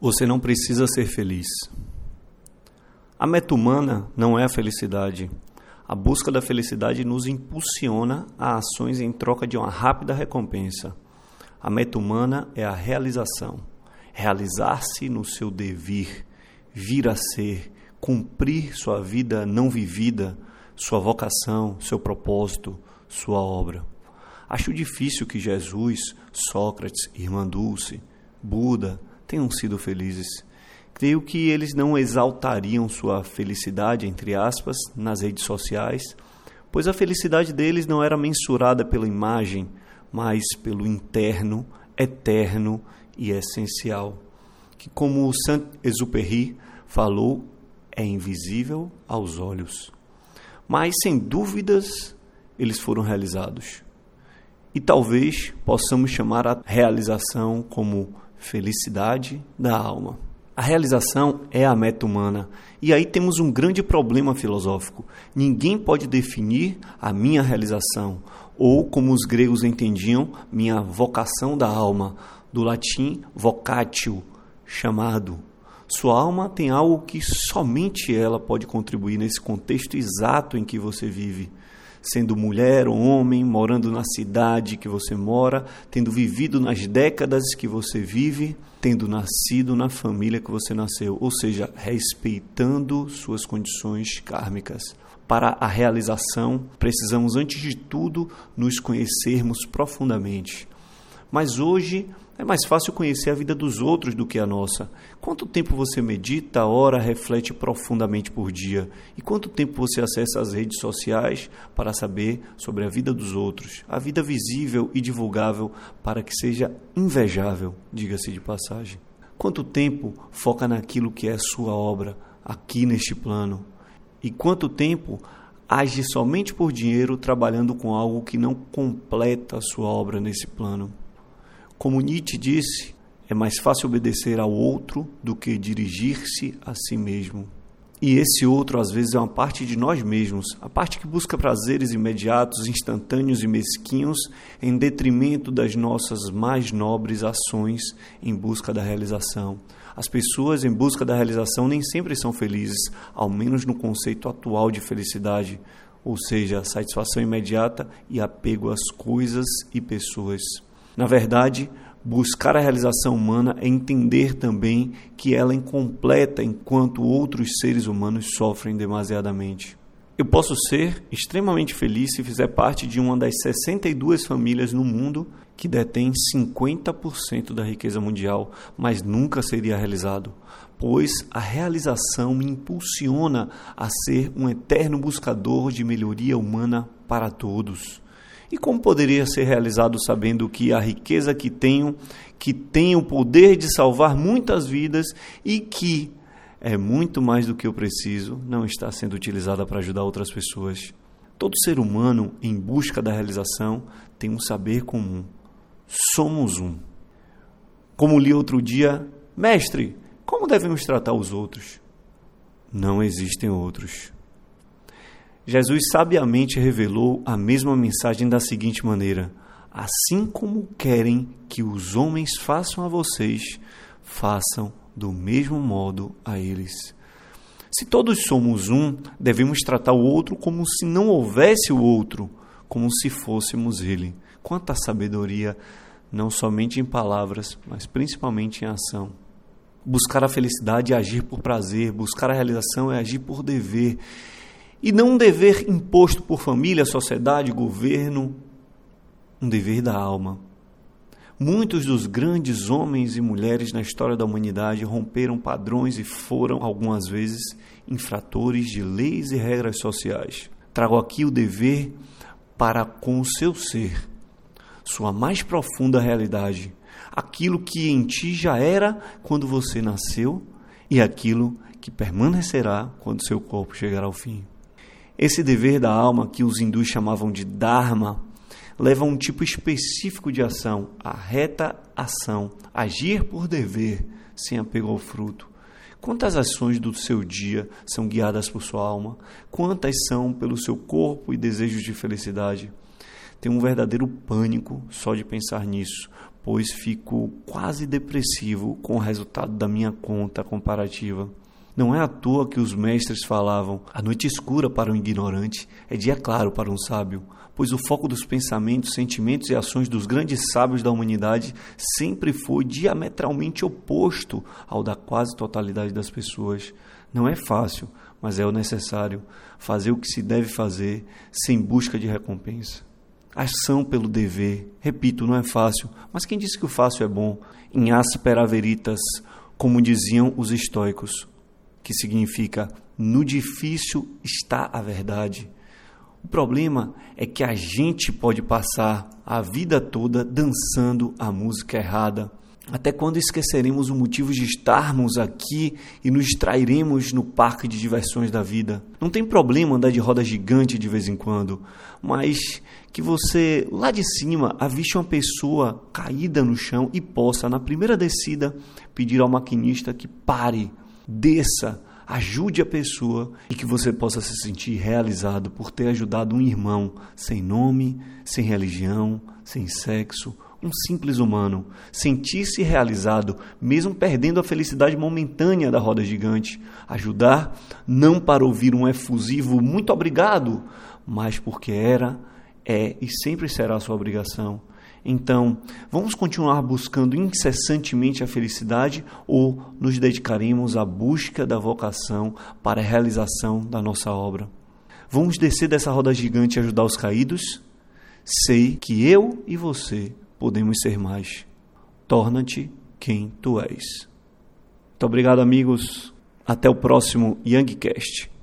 Você não precisa ser feliz. A meta humana não é a felicidade. A busca da felicidade nos impulsiona a ações em troca de uma rápida recompensa. A meta humana é a realização. Realizar-se no seu devir, vir a ser, cumprir sua vida não vivida, sua vocação, seu propósito, sua obra. Acho difícil que Jesus, Sócrates, Irmã Dulce, Buda, tenham sido felizes. Creio que eles não exaltariam sua felicidade, entre aspas, nas redes sociais, pois a felicidade deles não era mensurada pela imagem, mas pelo interno, eterno e essencial, que, como Saint-Exupéry falou, é invisível aos olhos. Mas, sem dúvidas, eles foram realizados. E talvez possamos chamar a realização como felicidade da alma. A realização é a meta humana. E aí temos um grande problema filosófico. Ninguém pode definir a minha realização, ou como os gregos entendiam, minha vocação da alma, do latim vocatio, chamado. Sua alma tem algo que somente ela pode contribuir nesse contexto exato em que você vive sendo mulher ou homem, morando na cidade que você mora, tendo vivido nas décadas que você vive, tendo nascido na família que você nasceu, ou seja, respeitando suas condições kármicas. Para a realização, precisamos, antes de tudo, nos conhecermos profundamente. Mas hoje é mais fácil conhecer a vida dos outros do que a nossa. Quanto tempo você medita, ora, reflete profundamente por dia? E quanto tempo você acessa as redes sociais para saber sobre a vida dos outros? A vida visível e divulgável para que seja invejável, diga-se de passagem. Quanto tempo foca naquilo que é sua obra aqui neste plano? E quanto tempo age somente por dinheiro trabalhando com algo que não completa a sua obra nesse plano? Como Nietzsche disse, é mais fácil obedecer ao outro do que dirigir-se a si mesmo. E esse outro, às vezes, é uma parte de nós mesmos, a parte que busca prazeres imediatos, instantâneos e mesquinhos, em detrimento das nossas mais nobres ações em busca da realização. As pessoas em busca da realização nem sempre são felizes, ao menos no conceito atual de felicidade, ou seja, satisfação imediata e apego às coisas e pessoas. Na verdade, buscar a realização humana é entender também que ela é incompleta enquanto outros seres humanos sofrem demasiadamente. Eu posso ser extremamente feliz se fizer parte de uma das 62 famílias no mundo que detém 50% da riqueza mundial, mas nunca seria realizado, pois a realização me impulsiona a ser um eterno buscador de melhoria humana para todos. E como poderia ser realizado sabendo que a riqueza que tenho, que tem o poder de salvar muitas vidas e que é muito mais do que eu preciso, não está sendo utilizada para ajudar outras pessoas? Todo ser humano em busca da realização tem um saber comum. Somos um. Como li outro dia, mestre, como devemos tratar os outros? Não existem outros. Jesus sabiamente revelou a mesma mensagem da seguinte maneira: Assim como querem que os homens façam a vocês, façam do mesmo modo a eles. Se todos somos um, devemos tratar o outro como se não houvesse o outro, como se fôssemos ele. Quanta sabedoria, não somente em palavras, mas principalmente em ação. Buscar a felicidade é agir por prazer, buscar a realização é agir por dever e não um dever imposto por família, sociedade, governo, um dever da alma. Muitos dos grandes homens e mulheres na história da humanidade romperam padrões e foram, algumas vezes, infratores de leis e regras sociais. Trago aqui o dever para com o seu ser, sua mais profunda realidade, aquilo que em ti já era quando você nasceu e aquilo que permanecerá quando seu corpo chegar ao fim. Esse dever da alma, que os hindus chamavam de Dharma, leva a um tipo específico de ação, a reta ação, agir por dever, sem apego ao fruto. Quantas ações do seu dia são guiadas por sua alma? Quantas são pelo seu corpo e desejos de felicidade? Tenho um verdadeiro pânico só de pensar nisso, pois fico quase depressivo com o resultado da minha conta comparativa. Não é à toa que os mestres falavam: a noite escura para o ignorante é dia claro para um sábio, pois o foco dos pensamentos, sentimentos e ações dos grandes sábios da humanidade sempre foi diametralmente oposto ao da quase totalidade das pessoas. Não é fácil, mas é o necessário fazer o que se deve fazer sem busca de recompensa. Ação pelo dever, repito, não é fácil, mas quem disse que o fácil é bom? Em aspera veritas, como diziam os estoicos, que significa no difícil está a verdade. O problema é que a gente pode passar a vida toda dançando a música errada. Até quando esqueceremos o motivo de estarmos aqui e nos distrairemos no parque de diversões da vida? Não tem problema andar de roda gigante de vez em quando, mas que você lá de cima aviste uma pessoa caída no chão e possa, na primeira descida, pedir ao maquinista que pare desça, ajude a pessoa e que você possa se sentir realizado por ter ajudado um irmão sem nome, sem religião, sem sexo, um simples humano, sentir-se realizado, mesmo perdendo a felicidade momentânea da roda gigante, ajudar não para ouvir um efusivo muito obrigado, mas porque era, é e sempre será sua obrigação então, vamos continuar buscando incessantemente a felicidade ou nos dedicaremos à busca da vocação para a realização da nossa obra? Vamos descer dessa roda gigante e ajudar os caídos? Sei que eu e você podemos ser mais. Torna-te quem tu és. Muito obrigado, amigos. Até o próximo Youngcast.